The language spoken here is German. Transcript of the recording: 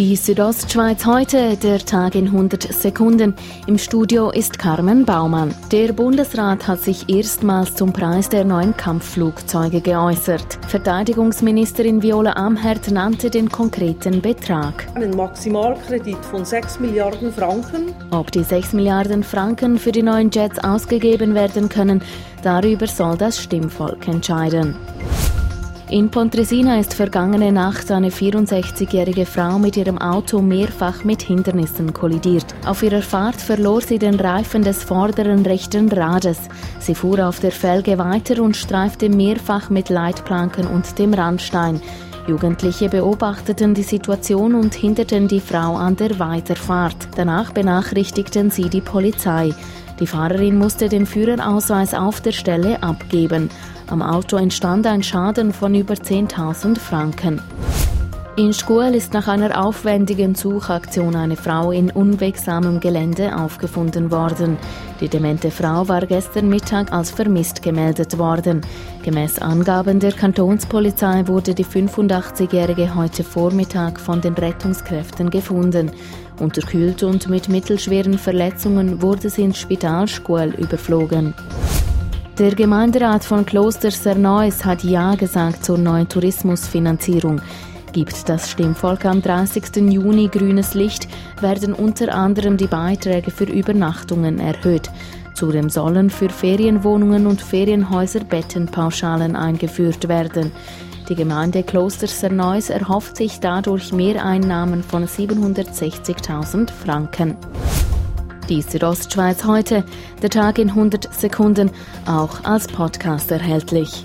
Die Südostschweiz heute, der Tag in 100 Sekunden. Im Studio ist Carmen Baumann. Der Bundesrat hat sich erstmals zum Preis der neuen Kampfflugzeuge geäußert. Verteidigungsministerin Viola Amherd nannte den konkreten Betrag. Ein Maximalkredit von 6 Milliarden Franken. Ob die 6 Milliarden Franken für die neuen Jets ausgegeben werden können, darüber soll das Stimmvolk entscheiden. In Pontresina ist vergangene Nacht eine 64-jährige Frau mit ihrem Auto mehrfach mit Hindernissen kollidiert. Auf ihrer Fahrt verlor sie den Reifen des vorderen rechten Rades. Sie fuhr auf der Felge weiter und streifte mehrfach mit Leitplanken und dem Randstein. Jugendliche beobachteten die Situation und hinderten die Frau an der Weiterfahrt. Danach benachrichtigten sie die Polizei. Die Fahrerin musste den Führerausweis auf der Stelle abgeben. Am Auto entstand ein Schaden von über 10.000 Franken. In Schkuel ist nach einer aufwendigen Suchaktion eine Frau in unwegsamem Gelände aufgefunden worden. Die demente Frau war gestern Mittag als vermisst gemeldet worden. Gemäß Angaben der Kantonspolizei wurde die 85-Jährige heute Vormittag von den Rettungskräften gefunden. Unterkühlt und mit mittelschweren Verletzungen wurde sie ins Spital Schkuel überflogen. Der Gemeinderat von Kloster Serneus hat Ja gesagt zur neuen Tourismusfinanzierung. Gibt das Stimmvolk am 30. Juni grünes Licht, werden unter anderem die Beiträge für Übernachtungen erhöht. Zudem sollen für Ferienwohnungen und Ferienhäuser Bettenpauschalen eingeführt werden. Die Gemeinde Kloster Serneus erhofft sich dadurch Mehreinnahmen von 760.000 Franken. Die Südostschweiz heute, der Tag in 100 Sekunden, auch als Podcast erhältlich.